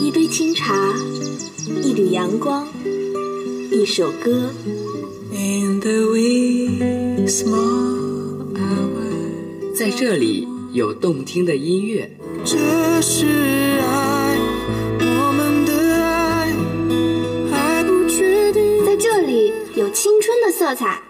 一杯清茶，一缕阳光，一首歌。In the wee small hour, 在这里有动听的音乐。这是爱，我们的爱还不确定。在这里有青春的色彩。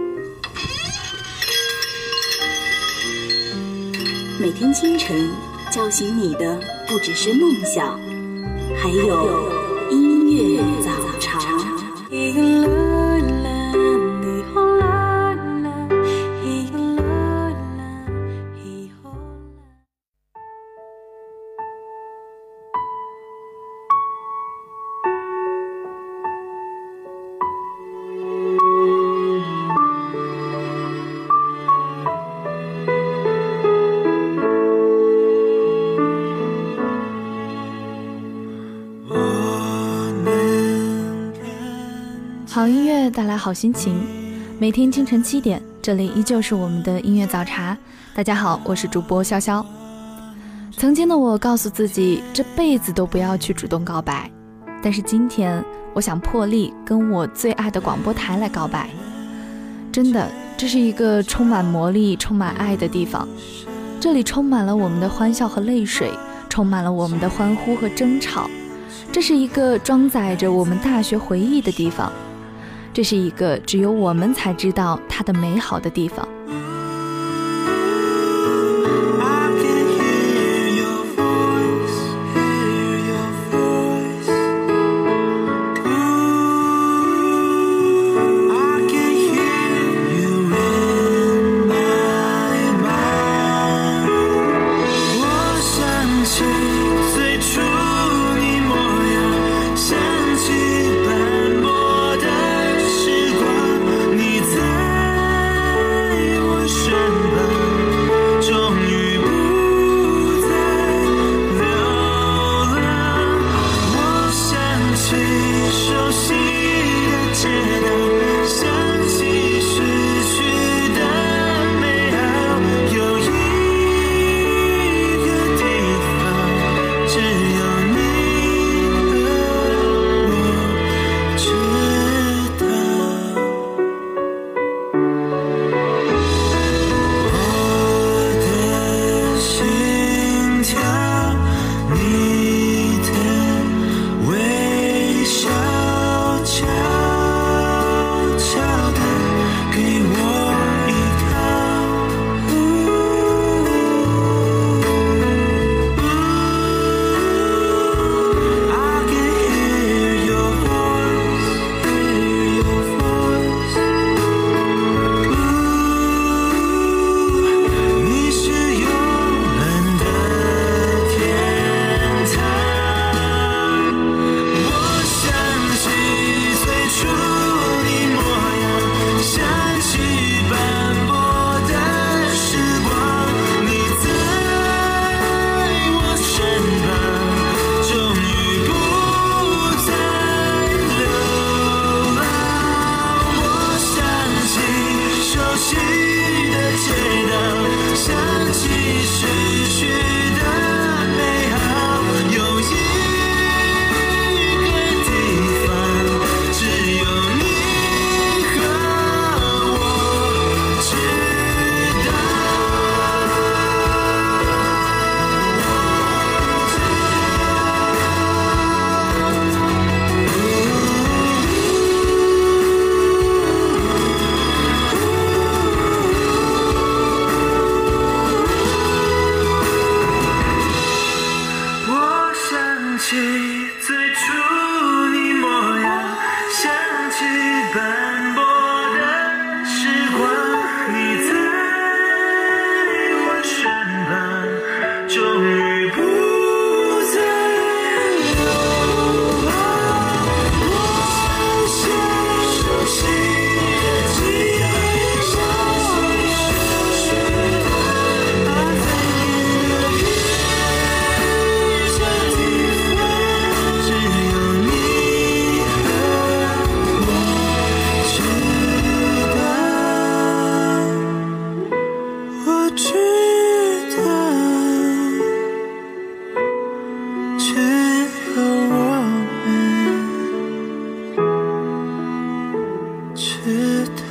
每天清晨叫醒你的不只是梦想，还有音乐。好心情，每天清晨七点，这里依旧是我们的音乐早茶。大家好，我是主播潇潇。曾经的我告诉自己，这辈子都不要去主动告白，但是今天，我想破例跟我最爱的广播台来告白。真的，这是一个充满魔力、充满爱的地方，这里充满了我们的欢笑和泪水，充满了我们的欢呼和争吵。这是一个装载着我们大学回忆的地方。这是一个只有我们才知道它的美好的地方。最熟悉的街道。知道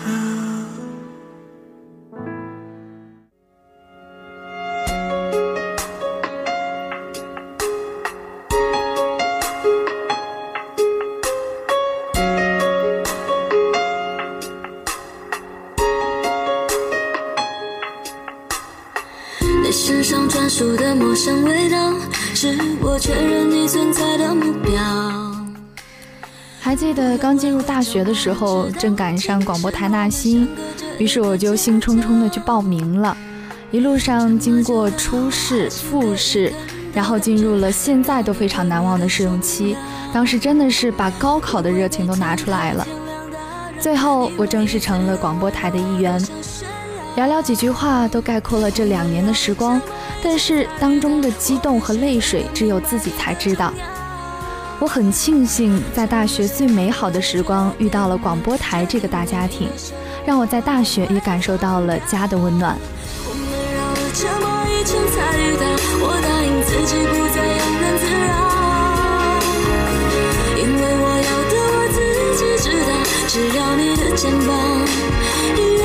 你身上专属的陌生味道是我确认你存在的目标。还记得刚进入大学的时候，正赶上广播台纳新，于是我就兴冲冲的去报名了。一路上经过初试、复试，然后进入了现在都非常难忘的试用期。当时真的是把高考的热情都拿出来了。最后，我正式成了广播台的一员。寥寥几句话都概括了这两年的时光，但是当中的激动和泪水，只有自己才知道。我很庆幸在大学最美好的时光遇到了广播台这个大家庭，让我在大学也感受到了家的温暖。我答应自己不再庸人自扰，因为我要的我自己知道，只要你的肩膀依然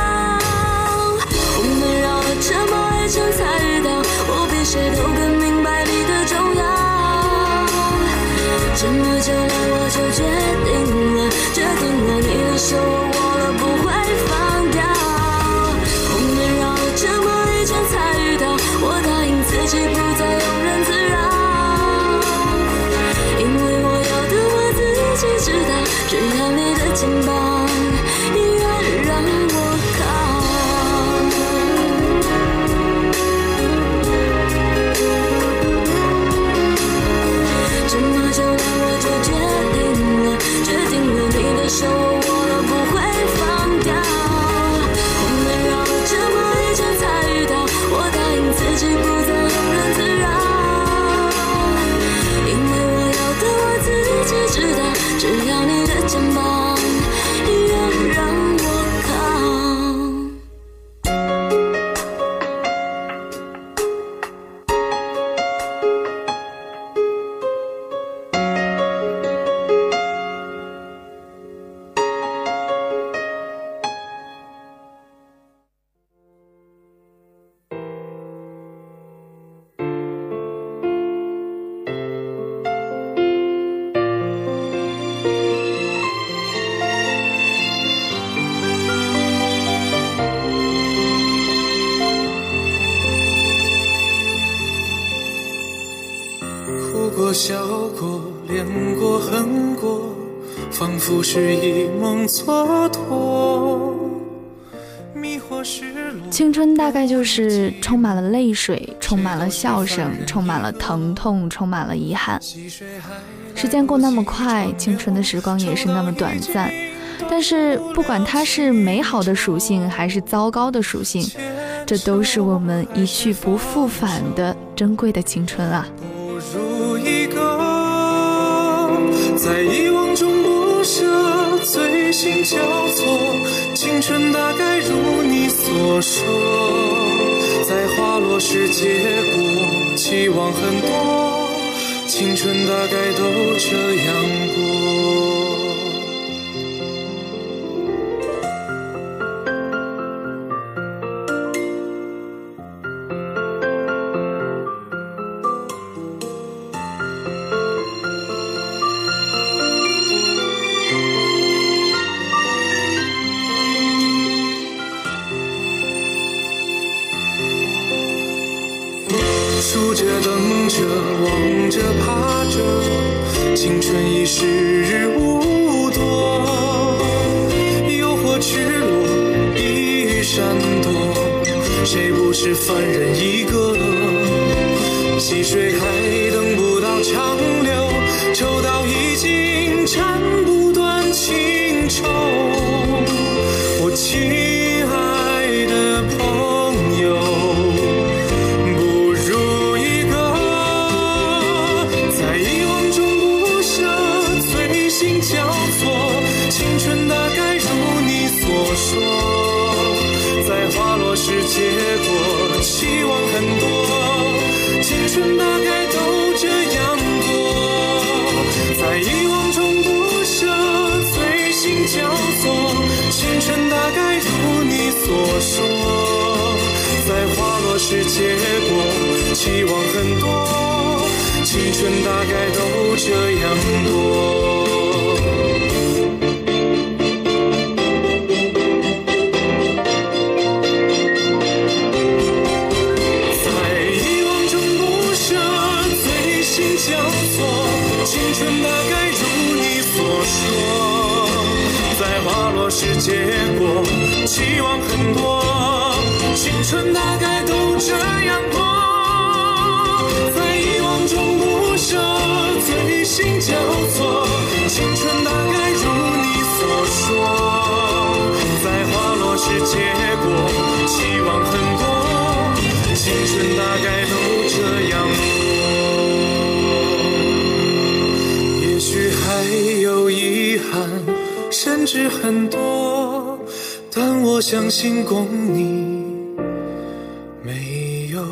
这么一圈才遇到，我比谁都更明白你的重要。这么久了，我就决是充满了泪水，充满了笑声，充满了疼痛，充满了遗憾。时间过那么快，青春的时光也是那么短暂。但是不管它是美好的属性，还是糟糕的属性，这都是我们一去不复返的珍贵的青春啊。一个在遗忘中不舍，醉心交错，青春大概如你所说，落是结果，期望很多，青春大概都这样过。青春已时日无多，诱惑赤裸已闪躲，谁不是凡人一个？细水结果，期望很多，青春大概都这样过。是很多，但我相信共你没有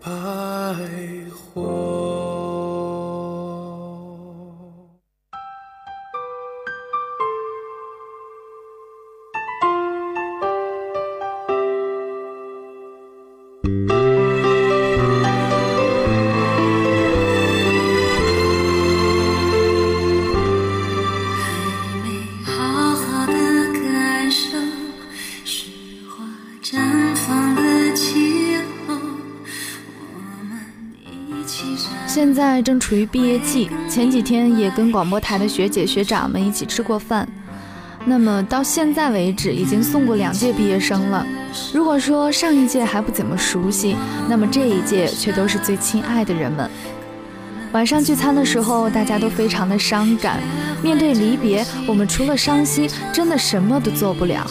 白活。在正处于毕业季，前几天也跟广播台的学姐学长们一起吃过饭。那么到现在为止，已经送过两届毕业生了。如果说上一届还不怎么熟悉，那么这一届却都是最亲爱的人们。晚上聚餐的时候，大家都非常的伤感。面对离别，我们除了伤心，真的什么都做不了。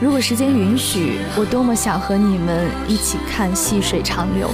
如果时间允许，我多么想和你们一起看细水长流。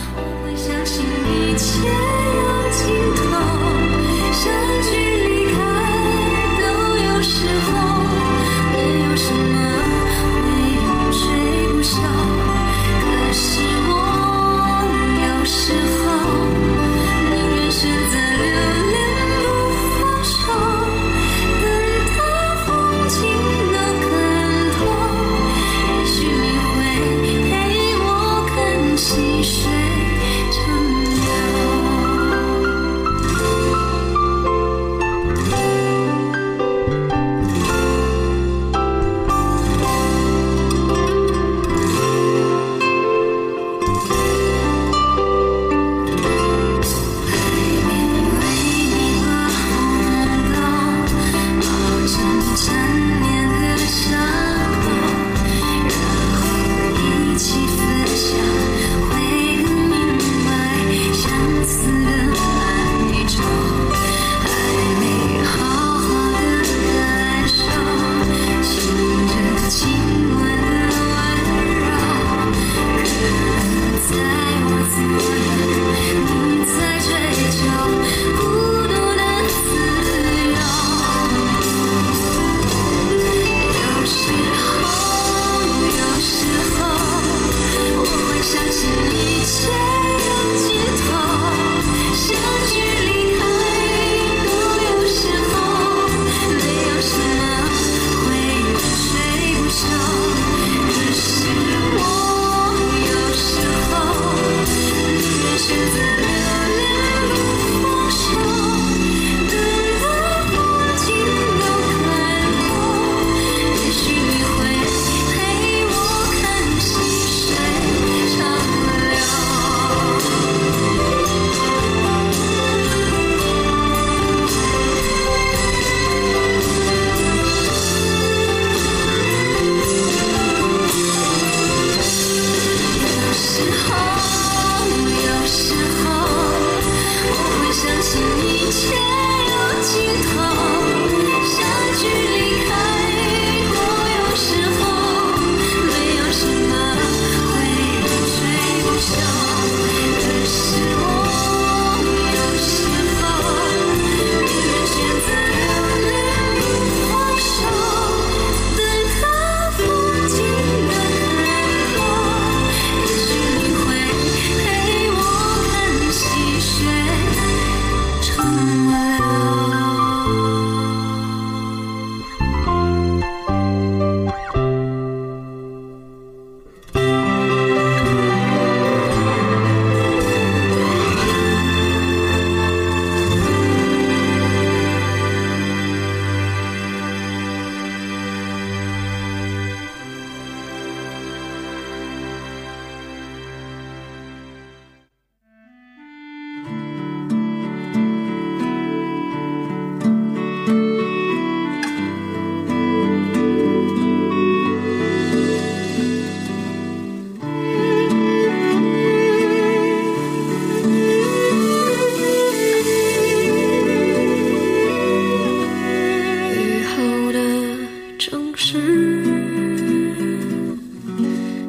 Questions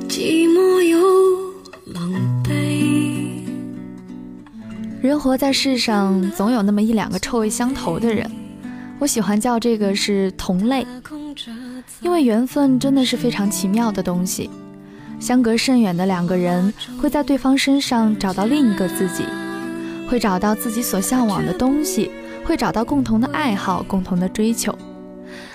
寂寞又狼狈。人活在世上，总有那么一两个臭味相投的人。我喜欢叫这个是同类，因为缘分真的是非常奇妙的东西。相隔甚远的两个人会在对方身上找到另一个自己，会找到自己所向往的东西，会找到共同的爱好，共同的追求。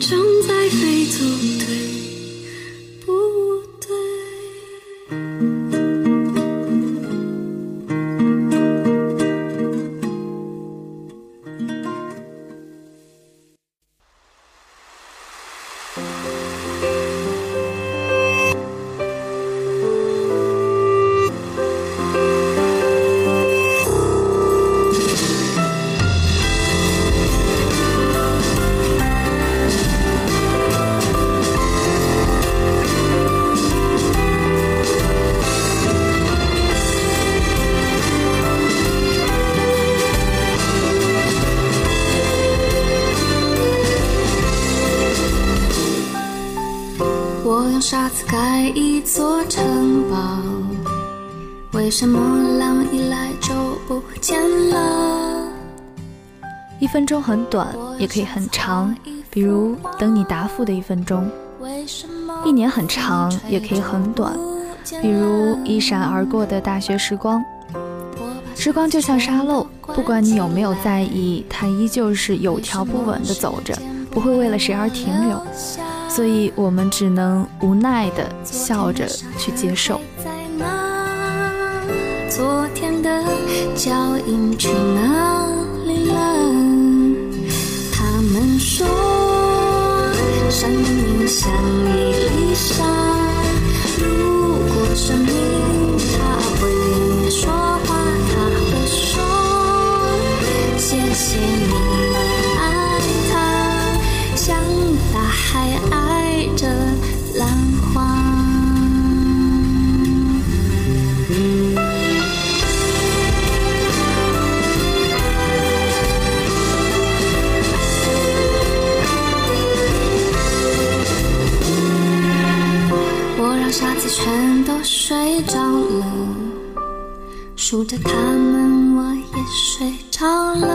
正在飞走。一分钟很短，也可以很长，比如等你答复的一分钟；一年很长，也可以很短，比如一闪而过的大学时光。时光就像沙漏，不管你有没有在意，它依旧是有条不紊地走着，不会为了谁而停留。所以我们只能无奈的笑着去接受。昨天的脚印去哪说，生命像一粒沙，如果生命数着它们，我也睡着了。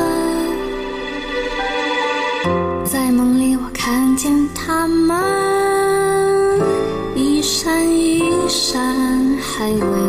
在梦里，我看见他们。一闪一。闪，还为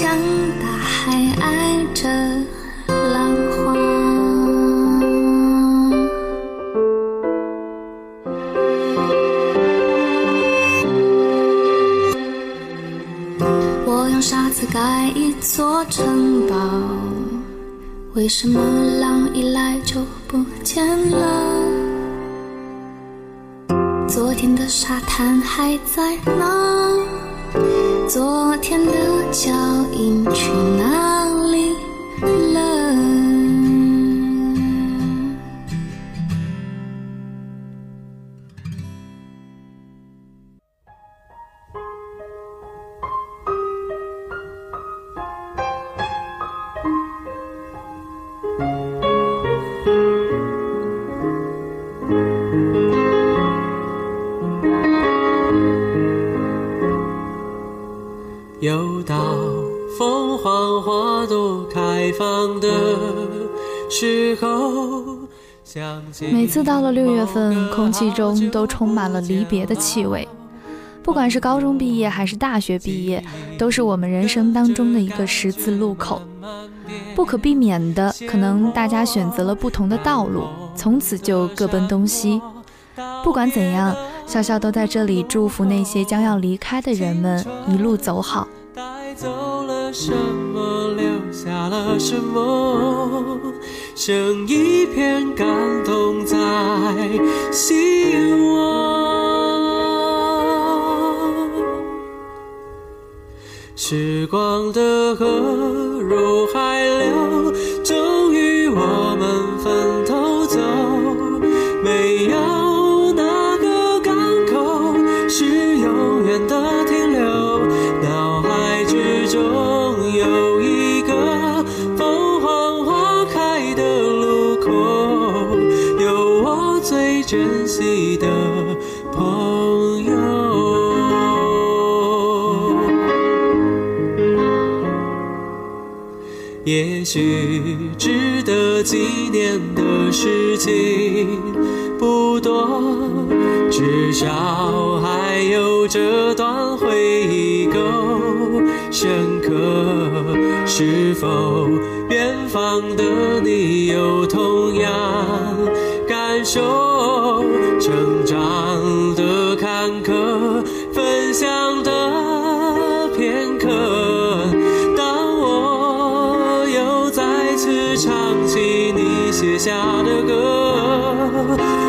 像大海爱着浪花。我用沙子盖一座城堡，为什么浪一来就不见了？昨天的沙滩还在吗？昨天的脚印去哪又到凤凰花朵开放的时候，想起每次到了六月份，空气中都充满了离别的气味。不管是高中毕业还是大学毕业，都是我们人生当中的一个十字路口。不可避免的，可能大家选择了不同的道路，从此就各奔东西。不管怎样，笑笑都在这里祝福那些将要离开的人们一路走好。带走了什么，留下了什么，剩一片感动在心窝。时光的河入海事情不多，至少还有这段回忆够深刻。是否远方的你有同样感受？成长的坎坷，分享的片刻。当我又再次唱起写下的歌，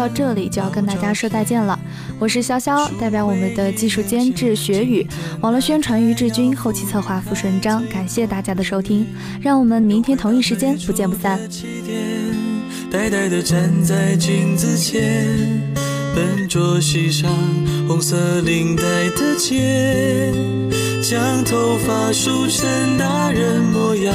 到这里就要跟大家说再见了。我是潇潇，代表我们的技术监制雪宇，网络宣传于志军，后期策划付顺章。感谢大家的收听，让我们明天同一时间不见不散。呆呆地站在镜子前，笨拙系上红色领带的结，将头发梳成大人模样，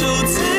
就在